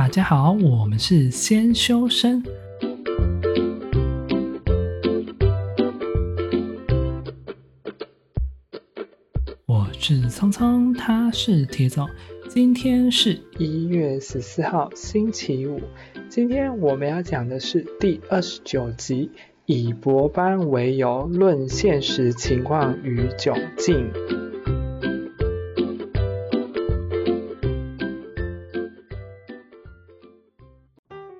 大家好，我们是先修身。我是聪聪，他是铁总。今天是一月十四号，星期五。今天我们要讲的是第二十九集，以博班为由论现实情况与窘境。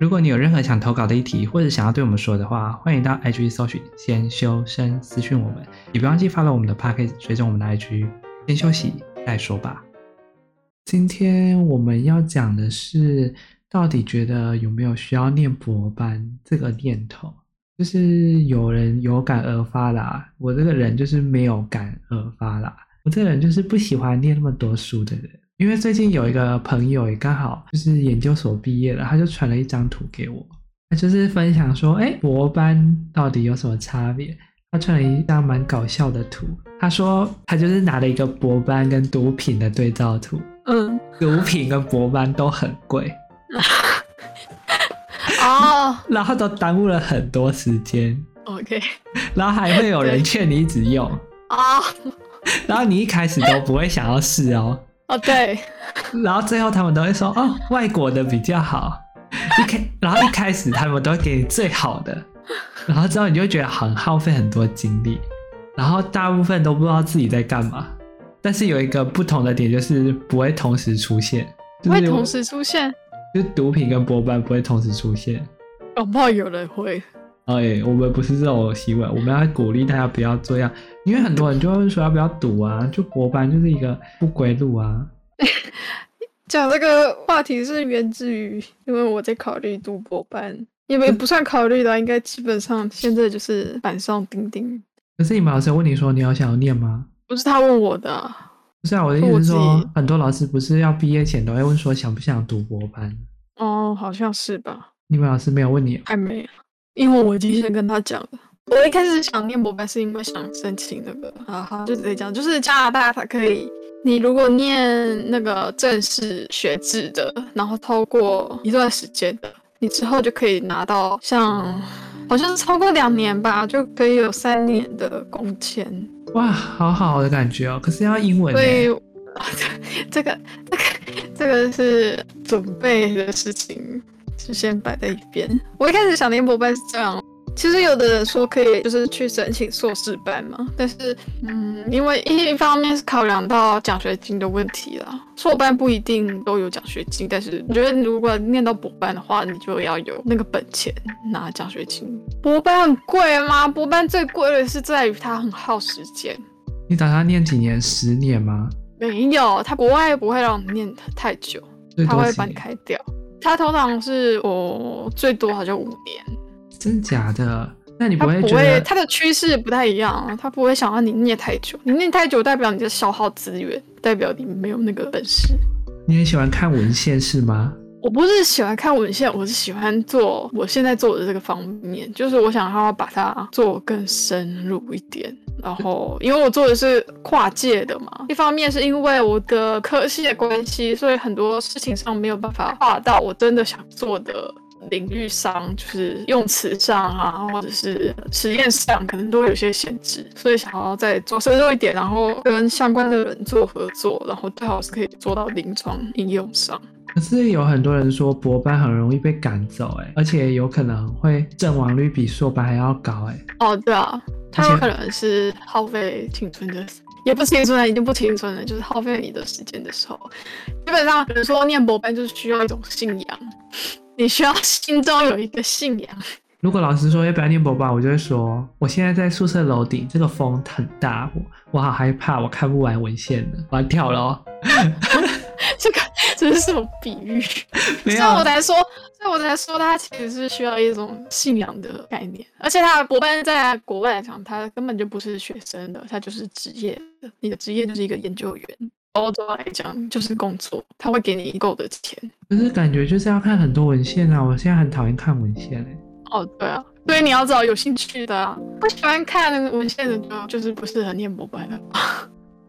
如果你有任何想投稿的议题，或者想要对我们说的话，欢迎到 IG 搜寻“先修身”私讯我们，也别忘记 follow 我们的 Podcast，追踪我们的 IG。先休息再说吧。今天我们要讲的是，到底觉得有没有需要念博班这个念头？就是有人有感而发啦，我这个人就是没有感而发啦。我这个人就是不喜欢念那么多书的人。因为最近有一个朋友也刚好就是研究所毕业了，他就传了一张图给我，他就是分享说，哎，博班到底有什么差别？他传了一张蛮搞笑的图，他说他就是拿了一个博班跟毒品的对照图，嗯，毒品跟博班都很贵，哦，然后都耽误了很多时间，OK，然后还会有人劝你一直用，啊，然后你一开始都不会想要试哦。哦，对，然后最后他们都会说，哦，外国的比较好，一开，然后一开始他们都会给你最好的，然后之后你就会觉得很耗费很多精力，然后大部分都不知道自己在干嘛。但是有一个不同的点就是不会同时出现，不会同时出现，就是毒品跟波班不会同时出现。我怕有人会。哎，我们不是这种行为，我们要鼓励大家不要这样，因为很多人就会说要不要赌啊，就博班就是一个不归路啊。讲这个话题是源自于，因为我在考虑读博班，因为不算考虑的，应该基本上现在就是板上钉钉。可是你们老师问你说你要想要念吗？不是他问我的，不是啊，我的意思是说，很多老师不是要毕业前都会问说想不想读博班？哦，好像是吧。你们老师没有问你？还没。因为我已经先跟他讲了，我一开始想念博班是因为想申请那个，啊哈，就直接讲，就是加拿大它可以，你如果念那个正式学制的，然后超过一段时间的，你之后就可以拿到像，好像是超过两年吧，就可以有三年的工签。哇，好好的感觉哦，可是要英文。所以，这个这个这个是准备的事情。就先摆在一边。我一开始想念博班是这样，其实有的人说可以，就是去申请硕士班嘛。但是，嗯，因为一方面是考量到奖学金的问题啦，硕班不一定都有奖学金。但是，我觉得如果念到博班的话，你就要有那个本钱拿奖学金。博班很贵吗？博班最贵的是在于它很耗时间。你打算念几年？十年吗？没有，他国外不会让你念太久，他会把你开掉。他通常是我最多好像五年，真假的？那你不会觉得他的趋势不太一样，他不会想让你念太久。你念太久，代表你在消耗资源，代表你没有那个本事。你很喜欢看文献是吗？我不是喜欢看文献，我是喜欢做我现在做的这个方面，就是我想要把它做更深入一点。然后，因为我做的是跨界的嘛，一方面是因为我的科系的关系，所以很多事情上没有办法跨到我真的想做的领域上，就是用词上啊，或者是实验上，可能都有些限制，所以想要再做深入一点，然后跟相关的人做合作，然后最好是可以做到临床应用上。可是有很多人说博班很容易被赶走，哎，而且有可能会阵亡率比硕班还要高，哎。哦，对啊。他有可能是耗费青春的，也不青春了，已经不青春了，就是耗费你的时间的时候。基本上，比如说念博班，就是需要一种信仰，你需要心中有一个信仰。如果老师说要不要念博班，我就会说，我现在在宿舍楼顶，这个风很大，我我好害怕，我看不完文献了，我要跳了哦。这个这是什么比喻？所以我才说，所以我才说，它其实是需要一种信仰的概念。而且他的博班在国外来讲，他根本就不是学生的，他就是职业的。你的职业就是一个研究员。欧洲来讲就是工作，他会给你够的钱。可是感觉就是要看很多文献啊！我现在很讨厌看文献哎。哦，对啊，所以你要找有兴趣的啊。不喜欢看文献的就就是不适合念博班的。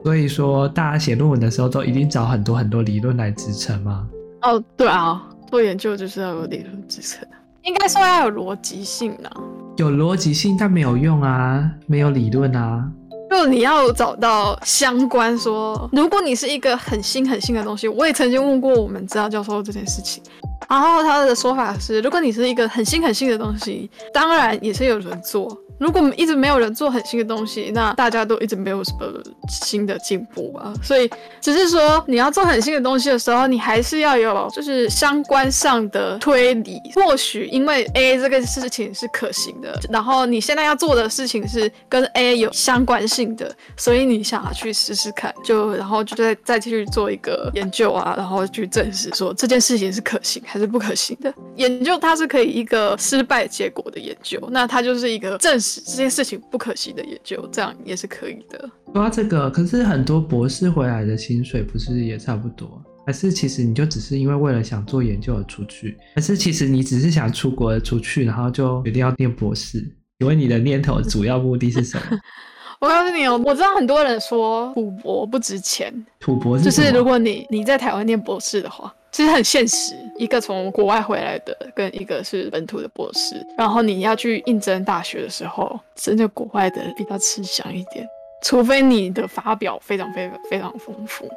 所以说，大家写论文的时候都一定找很多很多理论来支撑吗？哦，对啊，做研究就是要有理论支撑，应该说要有逻辑性啊。有逻辑性，但没有用啊，没有理论啊。就你要找到相关说，如果你是一个很新很新的东西，我也曾经问过我们指导教授这件事情，然后他的说法是，如果你是一个很新很新的东西，当然也是有人做。如果一直没有人做很新的东西，那大家都一直没有什么新的进步吧。所以只是说你要做很新的东西的时候，你还是要有就是相关上的推理。或许因为 A 这个事情是可行的，然后你现在要做的事情是跟 A 有相关性的，所以你想要去试试看，就然后就再再继续做一个研究啊，然后去证实说这件事情是可行还是不可行的。研究它是可以一个失败结果的研究，那它就是一个证实。这件事情不可行的研究，这样也是可以的。说到这个，可是很多博士回来的薪水不是也差不多？还是其实你就只是因为为了想做研究而出去？还是其实你只是想出国而出去，然后就决定要念博士？请问你的念头主要目的是什么？我告诉你哦，我知道很多人说土博不值钱，土博是就是如果你你在台湾念博士的话。其实很现实，一个从国外回来的，跟一个是本土的博士，然后你要去应征大学的时候，真的国外的比较吃香一点，除非你的发表非常非常非常丰富，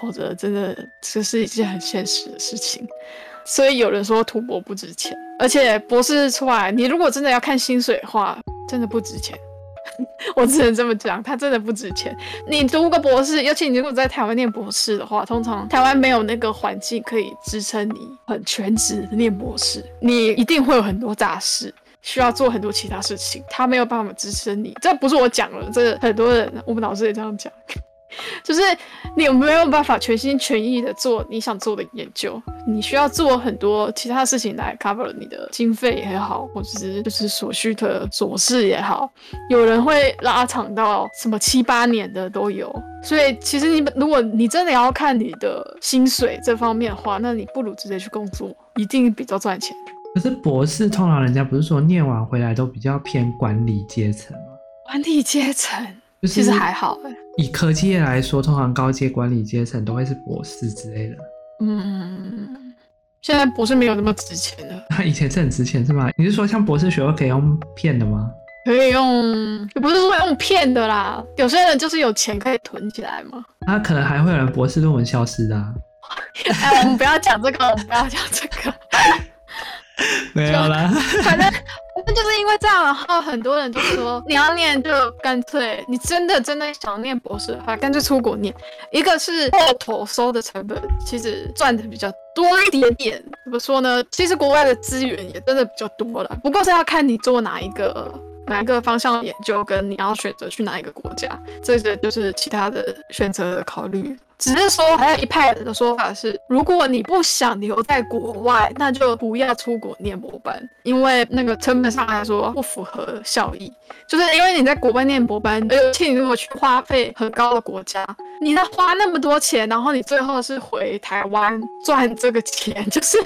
否则真的这是一件很现实的事情。所以有人说土博不值钱，而且博士出来，你如果真的要看薪水的话，真的不值钱。我只能这么讲，它真的不值钱。你读个博士，尤其你如果在台湾念博士的话，通常台湾没有那个环境可以支撑你很全职念博士，你一定会有很多杂事，需要做很多其他事情，他没有办法支持你。这不是我讲了，这很多人，我们老师也这样讲。就是你有没有办法全心全意的做你想做的研究？你需要做很多其他事情来 cover 你的经费也好，或者是就是所需的琐事也好。有人会拉长到什么七八年的都有。所以其实你如果你真的要看你的薪水这方面的话，那你不如直接去工作，一定比较赚钱。可是博士通常人家不是说念完回来都比较偏管理阶层吗？管理阶层。其实还好哎。以科技业来说，通常高阶管理阶层都会是博士之类的。嗯，现在博士没有那么值钱了。他 以前是很值钱是吗？你是说像博士学位可以用骗的吗？可以用，也不是说用骗的啦。有些人就是有钱可以囤起来嘛。那可能还会有人博士论文消失的啊。哎，我们不要讲这个，我们不要讲这个。没有啦，反正。那就是因为这样，然后很多人就说 你要念就干脆，你真的真的想念博士的话，干脆出国念。一个是过头收的成本，其实赚的比较多一点点。怎么说呢？其实国外的资源也真的比较多了，不过是要看你做哪一个哪一个方向的研究，跟你要选择去哪一个国家，这个就是其他的选择的考虑。只是说，还有一派的说法是，如果你不想留在国外，那就不要出国念博班，因为那个成本上来说不符合效益。就是因为你在国外念博班，而且你如果去花费很高的国家，你在花那么多钱，然后你最后是回台湾赚这个钱，就是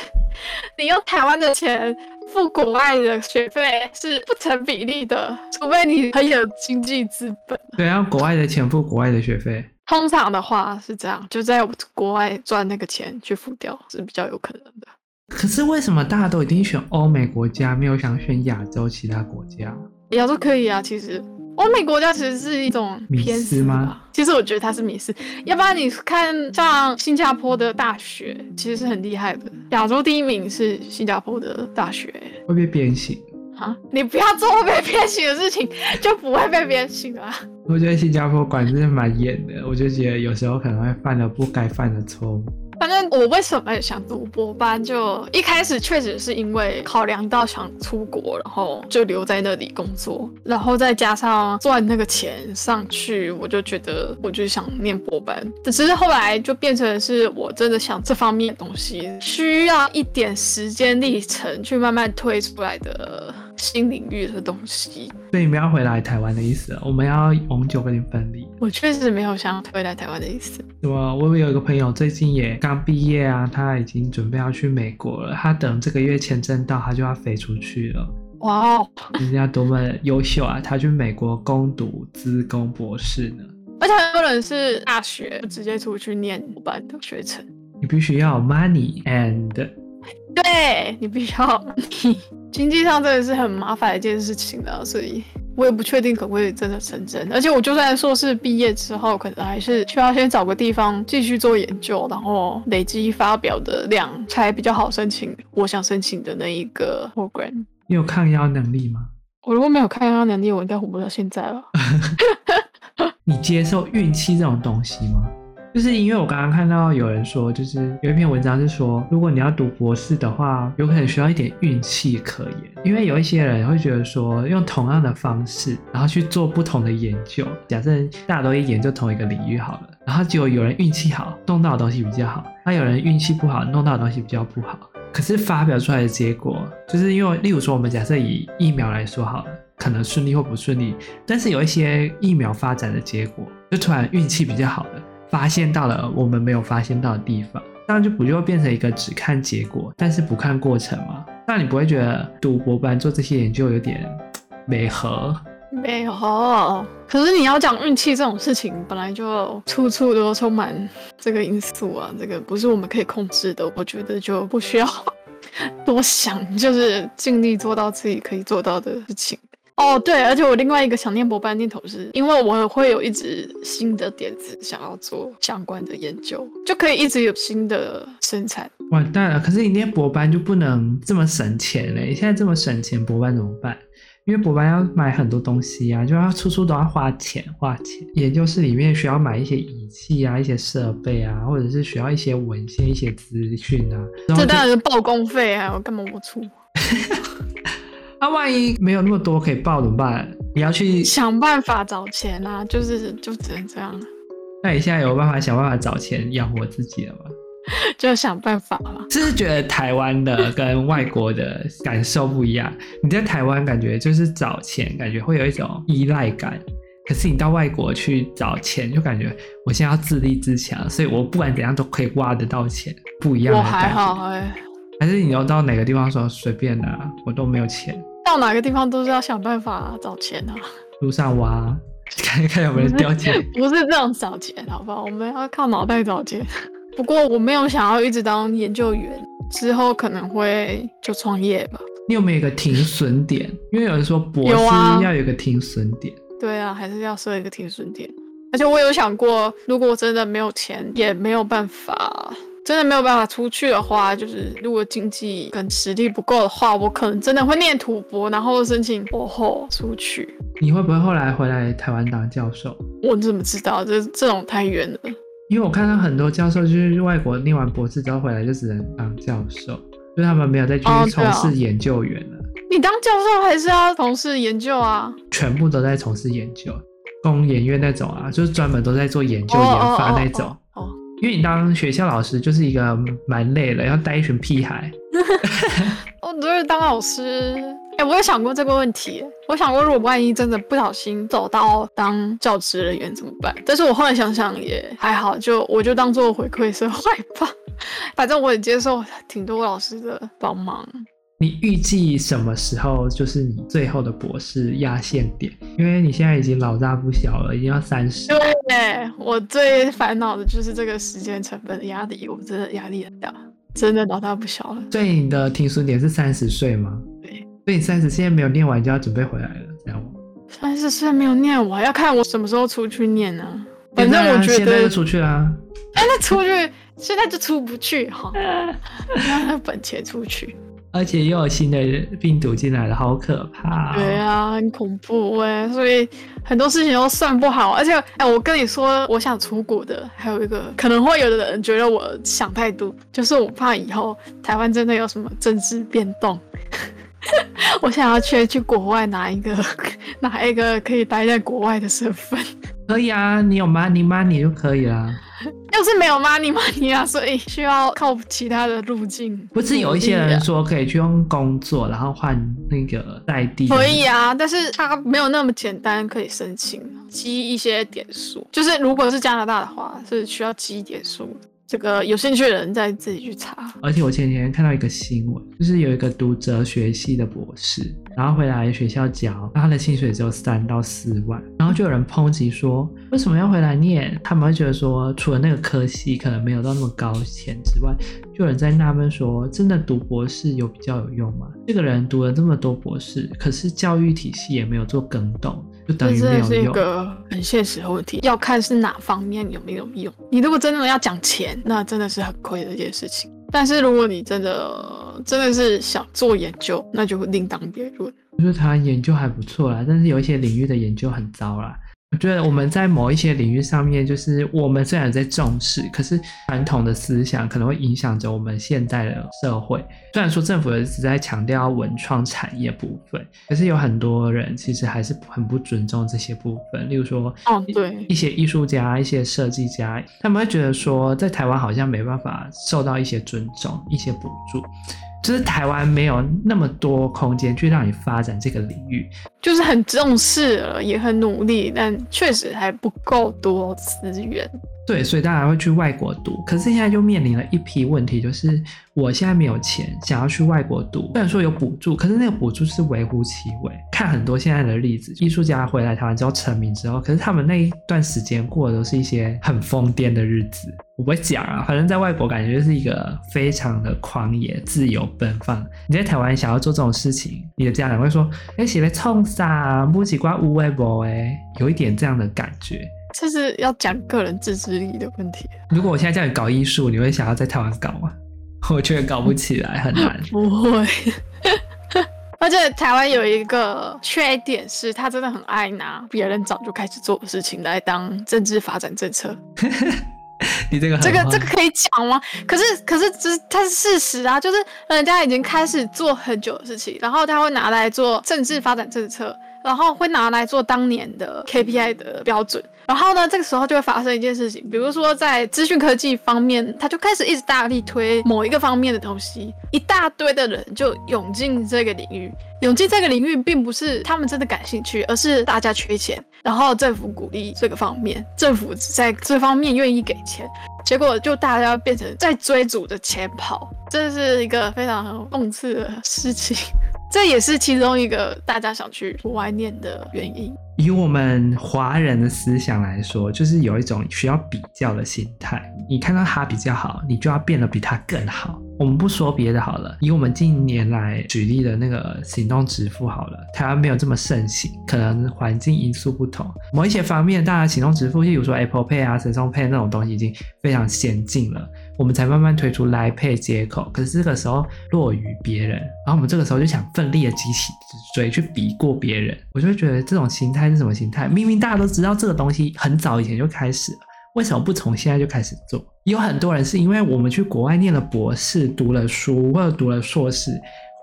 你用台湾的钱付国外的学费是不成比例的，除非你很有经济资本。对，要国外的钱付国外的学费。通常的话是这样，就在国外赚那个钱去付掉是比较有可能的。可是为什么大家都一定选欧美国家，没有想选亚洲其他国家？亚洲可以啊，其实欧美国家其实是一种偏私吗？其实我觉得它是迷思。要不然你看像新加坡的大学，其实是很厉害的。亚洲第一名是新加坡的大学，会被鞭刑。啊！你不要做会被鞭刑的事情，就不会被鞭刑啊。我觉得新加坡管制蛮严的，我就觉得有时候可能会犯了不该犯的错误。反正我为什么想读博班，就一开始确实是因为考量到想出国，然后就留在那里工作，然后再加上赚那个钱上去，我就觉得我就想念博班。只是后来就变成是我真的想这方面的东西，需要一点时间历程去慢慢推出来的。新领域的东西，所以你们要回来台湾的意思，我们要永久跟你分离。我确实没有想回来台湾的意思。对啊，我有一个朋友最近也刚毕业啊，他已经准备要去美国了。他等这个月签证到，他就要飞出去了。哇哦，人家多么优秀啊！他去美国攻读资工博士呢。而且很多人是大学直接出去念班的学程。你必须要有 money and 对，你必须要，经济上真的是很麻烦的一件事情的，所以我也不确定可不可以真的成真。而且我就算硕士毕业之后，可能还是需要先找个地方继续做研究，然后累积发表的量，才比较好申请我想申请的那一个 program。你有抗压能力吗？我如果没有抗压能力，我应该活不到现在了。你接受运气这种东西吗？就是因为我刚刚看到有人说，就是有一篇文章是说，如果你要读博士的话，有可能需要一点运气可言。因为有一些人会觉得说，用同样的方式，然后去做不同的研究。假设大家都一研究同一个领域好了，然后结果有人运气好，弄到的东西比较好；那有人运气不好，弄到的东西比较不好。可是发表出来的结果，就是因为例如说，我们假设以疫苗来说好了，可能顺利或不顺利，但是有一些疫苗发展的结果，就突然运气比较好了。发现到了我们没有发现到的地方，这样就不就变成一个只看结果，但是不看过程吗？那你不会觉得读博班做这些研究有点违和？没有，可是你要讲运气这种事情，本来就处处都充满这个因素啊，这个不是我们可以控制的，我觉得就不需要多想，就是尽力做到自己可以做到的事情。哦，对，而且我另外一个想念博班念头是，因为我会有一直新的点子想要做相关的研究，就可以一直有新的生产。完蛋了！可是你念博班就不能这么省钱嘞？现在这么省钱，博班怎么办？因为博班要买很多东西啊，就要处处都要花钱花钱。研究室里面需要买一些仪器啊，一些设备啊，或者是需要一些文献、一些资讯啊。这当然是报工费啊！我干嘛不出？那、啊、万一没有那么多可以报怎么办？你要去想办法找钱啊！就是就只能这样。那你现在有办法想办法找钱养活自己了吗？就想办法嘛。是不是觉得台湾的 跟外国的感受不一样？你在台湾感觉就是找钱，感觉会有一种依赖感。可是你到外国去找钱，就感觉我现在要自立自强，所以我不管怎样都可以挖得到钱，不一样的感觉。我还好哎、欸。还是你要到哪个地方说随便的，我都没有钱。到哪个地方都是要想办法找钱啊！路上挖，看看有没有人掉钱。不是这样找钱，好不好？我们要靠脑袋找钱。不过我没有想要一直当研究员，之后可能会就创业吧。你有没有一个停损点？因为有人说博士要有一个停损点。对啊，还是要设一个停损点。而且我有想过，如果我真的没有钱，也没有办法。真的没有办法出去的话，就是如果经济跟实力不够的话，我可能真的会念土博，然后申请博后出去。你会不会后来回来台湾当教授？我怎么知道？这这种太远了。因为我看到很多教授就是外国念完博士之后回来就只能当教授，就他们没有再继续从事研究员了。哦啊。你当教授还是要从事研究啊？全部都在从事研究，工研院那种啊，就是专门都在做研究研发那种。因为你当学校老师就是一个蛮累的，要带一群屁孩。我都是当老师，哎、我有想过这个问题。我想过，如果万一真的不小心走到当教职人员怎么办？但是我后来想想也还好，就我就当做回馈社会吧。反正我也接受挺多老师的帮忙。你预计什么时候就是你最后的博士压线点？因为你现在已经老大不小了，已经要三十。对，我最烦恼的就是这个时间成本的压力，我真的压力很大，真的老大不小了。所以你的停损点是三十岁吗？对。所以你三十现在没有念完就要准备回来了，这样吗？三十岁没有念完，要看我什么时候出去念呢、啊？反正我觉得现在就出去啦。哎，那出去现在就出不去哈，那本钱出去。而且又有新的病毒进来了，好可怕哦！对啊，很恐怖哎，所以很多事情都算不好。而且，哎，我跟你说，我想出国的，还有一个可能会有的人觉得我想太多，就是我怕以后台湾真的有什么政治变动，我想要去去国外拿一个 拿一个可以待在国外的身份。可以啊，你有 money money 就可以啦。要是没有 money money 啊，所以需要靠其他的路径。不是有一些人说可以去用工作，然后换那个代地？可以啊，但是它没有那么简单，可以申请积一些点数。就是如果是加拿大的话，是需要积点数。这个有兴趣的人再自己去查。而且我前几天看到一个新闻，就是有一个读哲学系的博士，然后回来学校教，他的薪水只有三到四万，然后就有人抨击说，为什么要回来念？他们会觉得说，除了那个科系可能没有到那么高钱之外，就有人在纳闷说，真的读博士有比较有用吗？这个人读了这么多博士，可是教育体系也没有做更动，就等于没有用。这是一个很现实的问题，要看是哪方面有没有用。你如果真的要讲钱，那真的是很亏的一件事情。但是如果你真的真的是想做研究，那就另当别论。我觉得台湾研究还不错啦，但是有一些领域的研究很糟啦。我觉得我们在某一些领域上面，就是我们虽然在重视，可是传统的思想可能会影响着我们现在的社会。虽然说政府一直在强调文创产业部分，可是有很多人其实还是很不尊重这些部分。例如说，哦，对，一些艺术家、一些设计家，他们会觉得说，在台湾好像没办法受到一些尊重、一些补助。就是台湾没有那么多空间去让你发展这个领域，就是很重视了，也很努力，但确实还不够多资源。对，所以大家会去外国读，可是现在就面临了一批问题，就是我现在没有钱，想要去外国读，虽然说有补助，可是那个补助是微乎其微。看很多现在的例子，艺术家回来台湾之后成名之后，可是他们那一段时间过的都是一些很疯癫的日子。我不会讲啊，反正在外国感觉就是一个非常的狂野、自由奔放。你在台湾想要做这种事情，你的家长会说：“哎，写来冲啥？不奇怪，无为不哎，有一点这样的感觉。这是要讲个人自制力的问题。如果我现在叫你搞艺术，你会想要在台湾搞吗？我觉得搞不起来，很难。不会。而且台湾有一个缺点是，他真的很爱拿别人早就开始做的事情来当政治发展政策。你这个这个这个可以讲吗？可是可是这它是事实啊，就是人家已经开始做很久的事情，然后他会拿来做政治发展政策。然后会拿来做当年的 KPI 的标准，然后呢，这个时候就会发生一件事情，比如说在资讯科技方面，他就开始一直大力推某一个方面的东西，一大堆的人就涌进这个领域，涌进这个领域，并不是他们真的感兴趣，而是大家缺钱，然后政府鼓励这个方面，政府在这方面愿意给钱，结果就大家变成在追逐着钱跑，这是一个非常讽刺的事情。这也是其中一个大家想去国外念的原因。以我们华人的思想来说，就是有一种需要比较的心态。你看到他比较好，你就要变得比他更好。我们不说别的好了，以我们近年来举例的那个行动支付好了，台湾没有这么盛行，可能环境因素不同。某一些方面，大家行动支付，例如说 Apple Pay 啊、Samsung Pay 那种东西已经非常先进了。我们才慢慢推出莱佩接口，可是这个时候落于别人，然后我们这个时候就想奋力的举起直追去比过别人，我就会觉得这种心态是什么心态？明明大家都知道这个东西很早以前就开始了，为什么不从现在就开始做？有很多人是因为我们去国外念了博士，读了书或者读了硕士，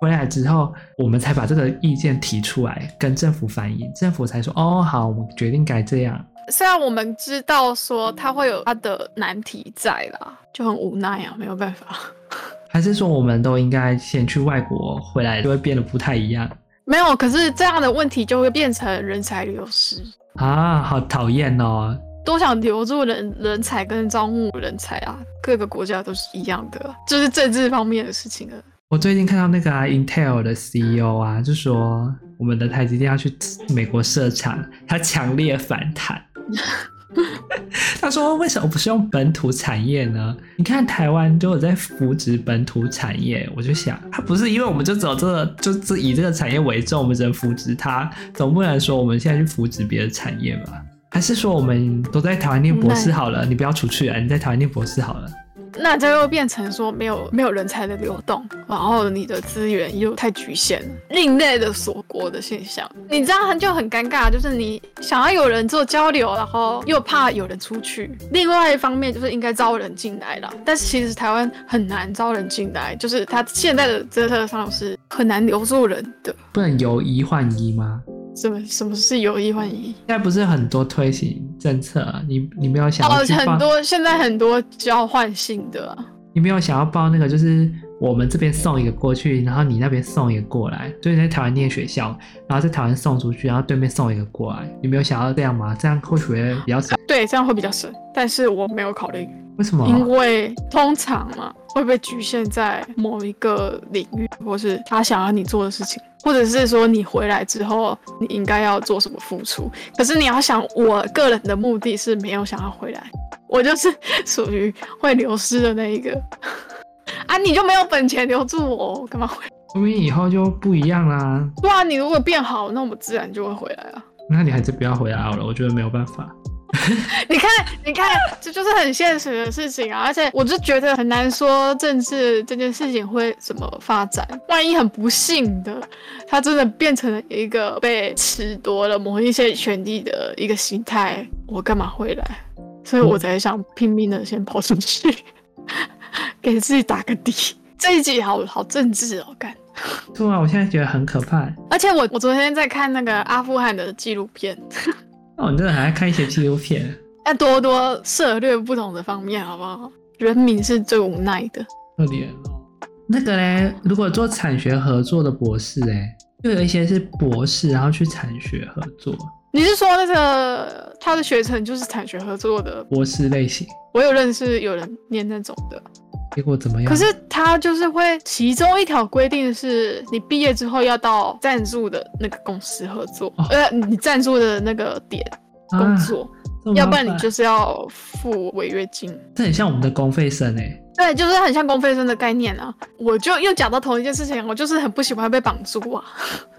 回来之后我们才把这个意见提出来跟政府反映，政府才说哦好，我们决定该这样。虽然我们知道说他会有他的难题在啦，就很无奈啊，没有办法。还是说我们都应该先去外国，回来就会变得不太一样？没有，可是这样的问题就会变成人才流失啊，好讨厌哦！都想留住人人才跟招募人才啊，各个国家都是一样的，就是政治方面的事情了。我最近看到那个啊，Intel 的 CEO 啊，就说我们的台积电要去美国设厂，他强烈反弹。他说：“为什么不是用本土产业呢？你看台湾都有在扶植本土产业，我就想，他不是因为我们就走这个，就是以这个产业为重，我们只能扶植它，总不能说我们现在去扶植别的产业吧？还是说我们都在台湾念博士好了，你不要出去啊，你在台湾念博士好了。”那就又变成说没有没有人才的流动，然后你的资源又太局限，另类的锁国的现象，你这样就很尴尬，就是你想要有人做交流，然后又怕有人出去。另外一方面就是应该招人进来了，但是其实台湾很难招人进来，就是他现在的政策上是很难留住人的。不能由一换一吗？什么什么是有意换一？现在不是很多推行政策啊？你你没有想要哦，很多现在很多交换性的啊。你没有想要报那个，就是我们这边送一个过去，然后你那边送一个过来，所以在台湾念学校，然后在台湾送出去，然后对面送一个过来。你没有想要这样吗？这样或许会比较省。对，这样会比较省，但是我没有考虑。为什么？因为通常嘛，会被局限在某一个领域，或是他想要你做的事情。或者是说你回来之后你应该要做什么付出？可是你要想，我个人的目的是没有想要回来，我就是 属于会流失的那一个。啊，你就没有本钱留住我，干嘛回？说明以后就不一样啦。对啊，你如果变好，那我们自然就会回来啊。那你还是不要回来好了，我觉得没有办法。你看，你看，这就是很现实的事情啊！而且，我就觉得很难说政治这件事情会怎么发展。万一很不幸的，它真的变成了一个被褫夺了某一些权利的一个形态，我干嘛回来？所以我才想拼命的先跑出去，给自己打个底。这一集好好政治哦，干。对啊，我现在觉得很可怕。而且我我昨天在看那个阿富汗的纪录片。哦，你真的还在看一些纪录片？要多多涉略不同的方面，好不好？人民是最无奈的。可怜哦。那个嘞，如果做产学合作的博士，哎，就有一些是博士，然后去产学合作。你是说那个他的学程就是产学合作的博士类型？我有认识有人念那种的，结果怎么样？可是他就是会，其中一条规定是你毕业之后要到赞助的那个公司合作，哦、呃，你赞助的那个点工作，啊、要不然你就是要付违约金。这很像我们的公费生哎。对，就是很像公费生的概念啊。我就又讲到同一件事情，我就是很不喜欢被绑住啊。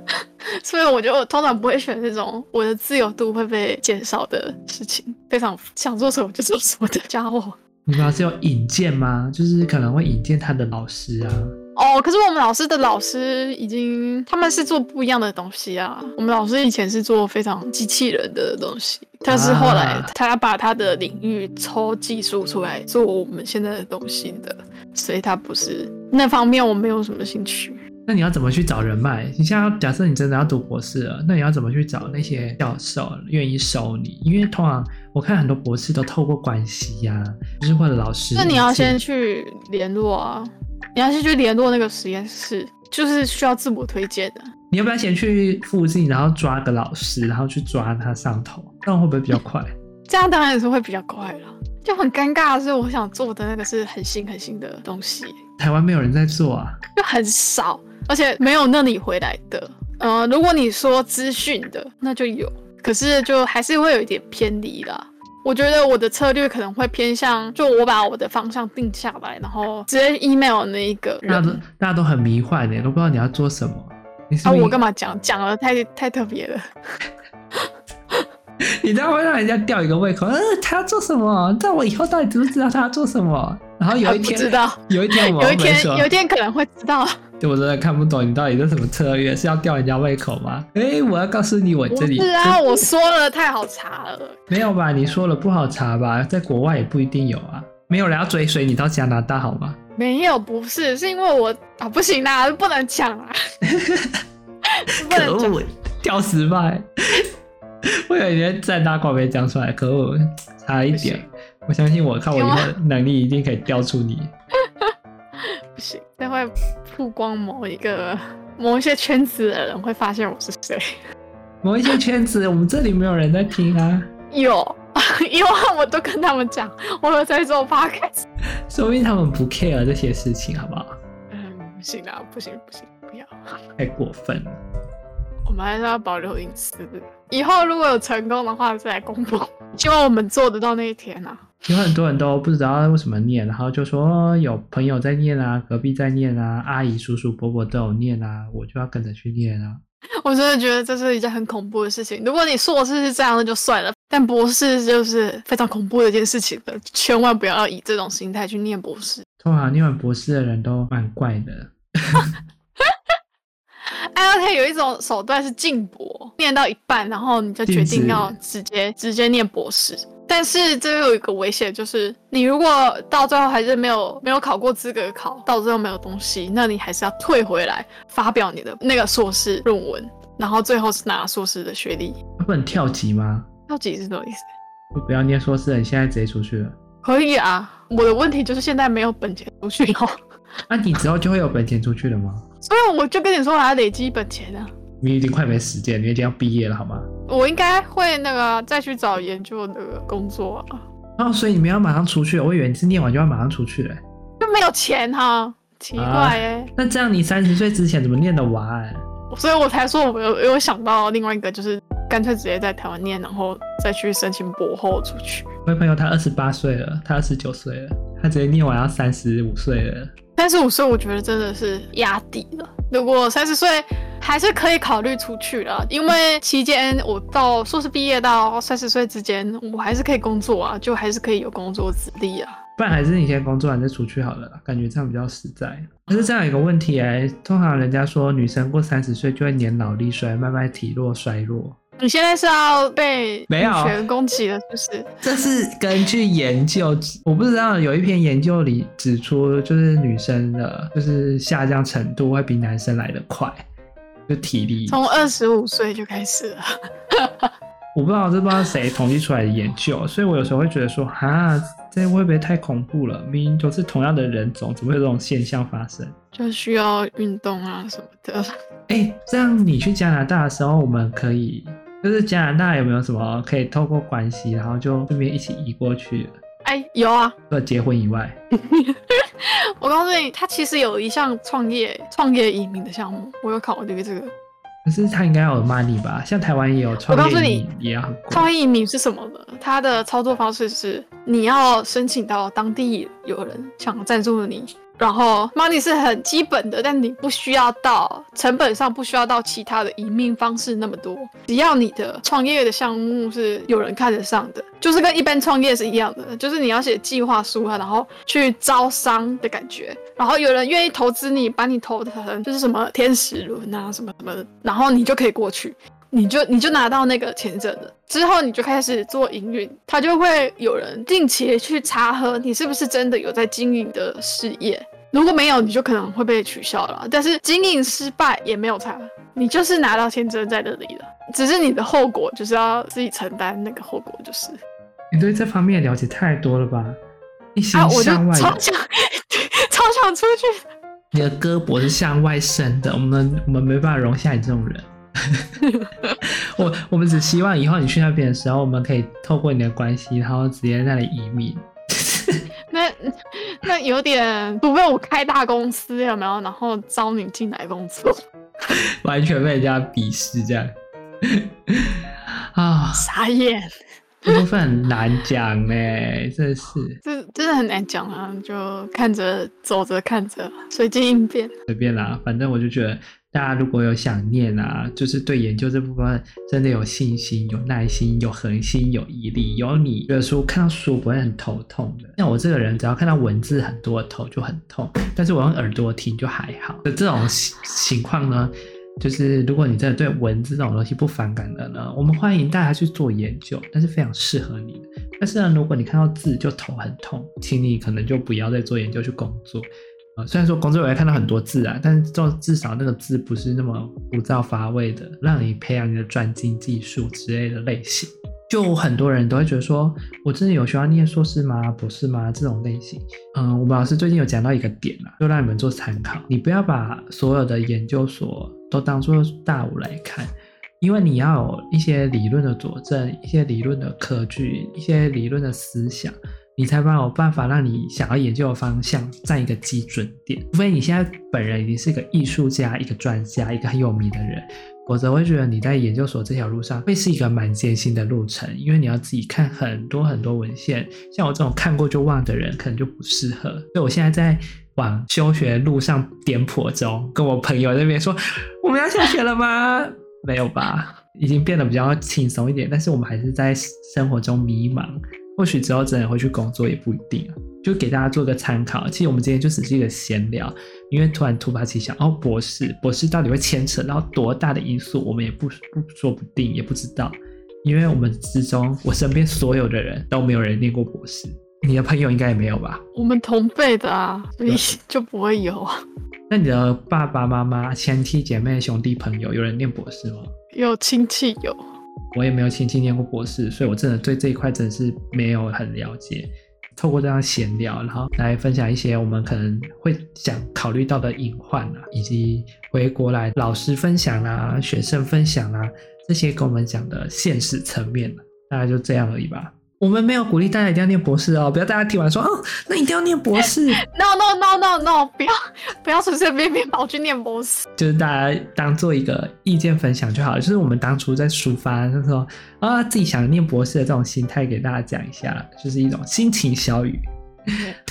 所以我就通常不会选这种我的自由度会被减少的事情，非常想做什么就做什么的家伙。你们老师有引荐吗？就是可能会引荐他的老师啊。哦，可是我们老师的老师已经他们是做不一样的东西啊。我们老师以前是做非常机器人的东西，但是后来他把他的领域抽技术出来做我们现在的东西的，所以他不是那方面我没有什么兴趣。那你要怎么去找人脉？你像假设你真的要读博士了，那你要怎么去找那些教授愿意收你？因为通常我看很多博士都透过关系呀、啊，就是或者老师。那你要先去联络啊，你要先去联络那个实验室，就是需要自我推荐的。你要不要先去附近，然后抓个老师，然后去抓他上头？这样会不会比较快？这样当然是会比较快了。就很尴尬的是，我想做的那个是很新很新的东西，台湾没有人在做啊，就很少。而且没有那里回来的，呃，如果你说资讯的，那就有，可是就还是会有一点偏离啦。我觉得我的策略可能会偏向，就我把我的方向定下来，然后直接 email 那一个人。大家都大家都很迷幻的，都不知道你要做什么。你是是啊，我干嘛讲？讲了太太特别了。你这样会让人家吊一个胃口。呃，他要做什么？但我以后到底知不知道他要做什么？然后有一天，知道有一天我，有一天，有一天可能会知道。对，我真的看不懂你到底是什么策略，是要吊人家胃口吗？哎，我要告诉你，我这里是啊，我说了太好查了。没有吧？你说了不好查吧？在国外也不一定有啊。没有人要追随你到加拿大好吗？没有，不是，是因为我啊，不行啦，不能抢啊。可恶，吊失败！我有一天在大广没讲出来，可恶，差一点。我相信我，看我以后能力一定可以吊出你。不行，待会曝光某一个 某一些圈子的人会发现我是谁。某一些圈子，我们这里没有人在听啊。有，因为我都跟他们讲，我有在做 podcast。说明他们不 care 这些事情，好不好？嗯，不行啊，不行不行，不要，太过分了。我们还是要保留隐私的。以后如果有成功的话，再来公布。希望我们做得到那一天啊！有很多人都不知道为什么念，然后就说有朋友在念啊，隔壁在念啊，阿姨、叔叔、伯伯都有念啊，我就要跟着去念啊！我真的觉得这是一件很恐怖的事情。如果你硕士是这样的就算了，但博士就是非常恐怖的一件事情了，千万不要以这种心态去念博士。通常念完博士的人都蛮怪的。IOT 有一种手段是进博，念到一半，然后你就决定要直接直接念博士。但是这又有一个危险，就是你如果到最后还是没有没有考过资格考，到最后没有东西，那你还是要退回来发表你的那个硕士论文，然后最后是拿硕士的学历。不能跳级吗？跳级是什么意思？我不要念硕士，你现在直接出去了。可以啊，我的问题就是现在没有本钱出去哦。那、啊、你之后就会有本钱出去了吗？所以我就跟你说，我要累积本钱啊。你已经快没时间，你已经要毕业了，好吗？我应该会那个再去找研究那个工作啊。哦，所以你们要马上出去？我以为你是念完就要马上出去嘞。就没有钱哈，奇怪哎、啊。那这样你三十岁之前怎么念得完？所以我才说我有有想到另外一个，就是干脆直接在台湾念，然后再去申请博后出去。我朋友他二十八岁了，他二十九岁了，他直接念完要三十五岁了。三十五岁，我觉得真的是压底了。如果三十岁还是可以考虑出去了，因为期间我到硕士毕业到三十岁之间，我还是可以工作啊，就还是可以有工作资历啊。不然还是你先工作完再出去好了，感觉这样比较实在。可是这样有一个问题哎，通常人家说女生过三十岁就会年老力衰，慢慢体弱衰弱。你现在是要被没有全攻击了，是不是？这是根据研究，我不知道有一篇研究里指出，就是女生的，就是下降程度会比男生来得快，就体力。从二十五岁就开始了。我不知道这不知道谁统计出来的研究，所以我有时候会觉得说，啊，这会不会太恐怖了？明明都是同样的人种，怎么会有这种现象发生？就需要运动啊什么的。哎、欸，这样你去加拿大的时候，我们可以。就是加拿大有没有什么可以透过关系，然后就顺便一起移过去？哎、欸，有啊。除了结婚以外，我告诉你，他其实有一项创业创业移民的项目，我有考虑这个。可是他应该要有 money 吧？像台湾也有创业移民，我告诉你，也要很贵。创业移民是什么呢？它的操作方式是，你要申请到当地有人想赞助你。然后 money 是很基本的，但你不需要到成本上不需要到其他的移民方式那么多，只要你的创业的项目是有人看得上的，就是跟一般创业是一样的，就是你要写计划书啊，然后去招商的感觉，然后有人愿意投资你，把你投成就是什么天使轮啊什么什么的，然后你就可以过去，你就你就拿到那个签证了，之后你就开始做营运，他就会有人定期去查核你是不是真的有在经营的事业。如果没有，你就可能会被取消了。但是经营失败也没有差，你就是拿到签证在这里了，只是你的后果就是要自己承担那个后果，就是。你对这方面了解太多了吧？一心向外，超想超想出去。你的胳膊是向外伸的，我们我们没办法容下你这种人。我我们只希望以后你去那边的时候，我们可以透过你的关系，然后直接在那里移民。那那有点，除非我开大公司有没有？然后招你进来工作，完全被人家鄙视这样啊！傻眼，这部分很难讲呢，真是，这真的很难讲啊！就看着走着看着，随机应变，随便啦，反正我就觉得。大家如果有想念啊，就是对研究这部分真的有信心、有耐心、有恒心、有毅力，有你觉得说看到书不会很头痛的。像我这个人，只要看到文字很多，头就很痛。但是我用耳朵听就还好。这种情况呢，就是如果你真的对文字这种东西不反感的呢，我们欢迎大家去做研究，但是非常适合你的。但是呢，如果你看到字就头很痛，请你可能就不要再做研究去工作。虽然说工作我也看到很多字啊，但是至少那个字不是那么枯燥乏味的，让你培养你的专精技术之类的类型。就很多人都会觉得说，我真的有需要念硕士吗？博士吗？这种类型。嗯，我们老师最近有讲到一个点啊，就让你们做参考。你不要把所有的研究所都当做大物来看，因为你要有一些理论的佐证，一些理论的科据，一些理论的思想。你才没有办法让你想要研究的方向占一个基准点，除非你现在本人已经是一个艺术家、一个专家、一个很有名的人，否则会觉得你在研究所这条路上会是一个蛮艰辛的路程，因为你要自己看很多很多文献，像我这种看过就忘的人，可能就不适合。所以我现在在往休学路上颠簸中，跟我朋友那边说，我们要休学了吗？没有吧，已经变得比较轻松一点，但是我们还是在生活中迷茫。或许之后真的会去工作也不一定啊，就给大家做个参考。其实我们今天就只是一个闲聊，因为突然突发奇想，哦，博士，博士到底会牵扯到多大的因素，我们也不不说不定，也不知道。因为我们之中，我身边所有的人都没有人念过博士，你的朋友应该也没有吧？我们同辈的啊，所以 就不会有啊。那你的爸爸妈妈、亲戚姐妹、兄弟朋友，有人念博士吗？有亲戚有。我也没有亲戚念过博士，所以我真的对这一块真的是没有很了解。透过这样闲聊，然后来分享一些我们可能会想考虑到的隐患啊，以及回国来老师分享啊、学生分享啊这些跟我们讲的现实层面，大概就这样而已吧。我们没有鼓励大家一定要念博士哦，不要大家听完说哦，那一定要念博士。No no no no no，不要 不要随随便便跑去念博士。就是大家当做一个意见分享就好了。就是我们当初在抒发就是说啊，自己想念博士的这种心态给大家讲一下，就是一种心情小语。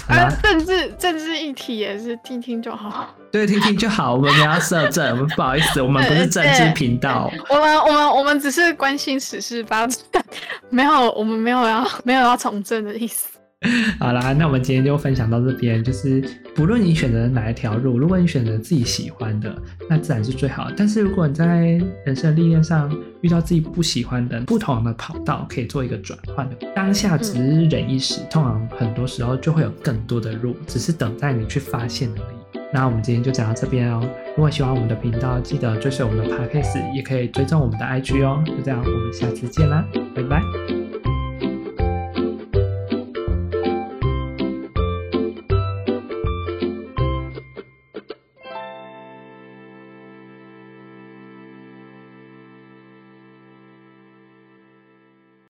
啊，政治政治议题也是听听就好。对，听听就好。我们不要设政，我们不好意思，我们不是政治频道。我们我们我们只是关心时事发展，没有我们没有要没有要从政的意思。好啦，那我们今天就分享到这边。就是不论你选择哪一条路，如果你选择自己喜欢的，那自然是最好。但是如果你在人生历练上遇到自己不喜欢的不同的跑道，可以做一个转换的。当下只是忍一时，通常很多时候就会有更多的路，只是等待你去发现而已。那我们今天就讲到这边哦。如果喜欢我们的频道，记得追随我们的 Podcast，也可以追踪我们的 IG 哦。就这样，我们下次见啦，拜拜。